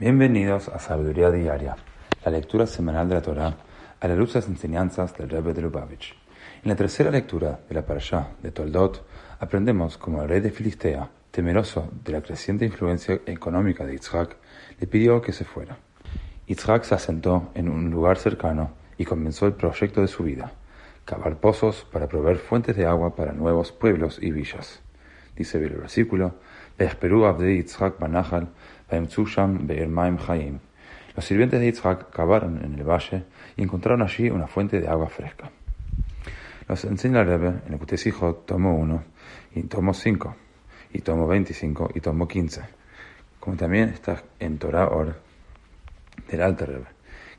Bienvenidos a Sabiduría Diaria, la lectura semanal de la Torá a la luz de las enseñanzas del Rebbe de Lubavitch. En la tercera lectura de la Parashá de Toldot, aprendemos cómo el rey de Filistea, temeroso de la creciente influencia económica de Yitzhak, le pidió que se fuera. Yitzhak se asentó en un lugar cercano y comenzó el proyecto de su vida, cavar pozos para proveer fuentes de agua para nuevos pueblos y villas. Dice el versículo, los sirvientes de Yitzhak cavaron en el valle y encontraron allí una fuente de agua fresca. Nos enseña Rebbe en el Kutesijo tomo 1 y tomo 5 y tomo 25 y tomo 15, como también está en Torah Or del Alter Rebbe,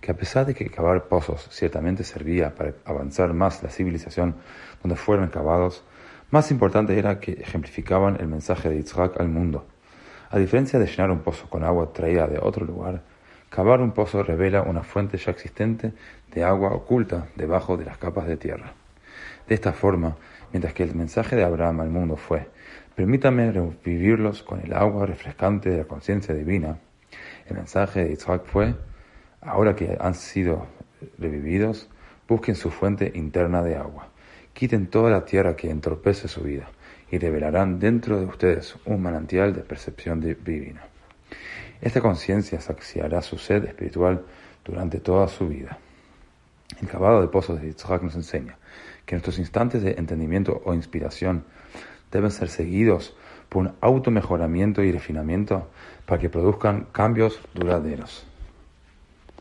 que a pesar de que cavar pozos ciertamente servía para avanzar más la civilización donde fueron cavados, más importante era que ejemplificaban el mensaje de Yitzhak al mundo. A diferencia de llenar un pozo con agua traída de otro lugar, cavar un pozo revela una fuente ya existente de agua oculta debajo de las capas de tierra. De esta forma, mientras que el mensaje de Abraham al mundo fue, permítame revivirlos con el agua refrescante de la conciencia divina, el mensaje de Yitzhak fue, ahora que han sido revividos, busquen su fuente interna de agua. Quiten toda la tierra que entorpece su vida y revelarán dentro de ustedes un manantial de percepción divina. Esta conciencia saciará su sed espiritual durante toda su vida. El cavado de pozos de Yitzhak nos enseña que nuestros instantes de entendimiento o inspiración deben ser seguidos por un automejoramiento y refinamiento para que produzcan cambios duraderos.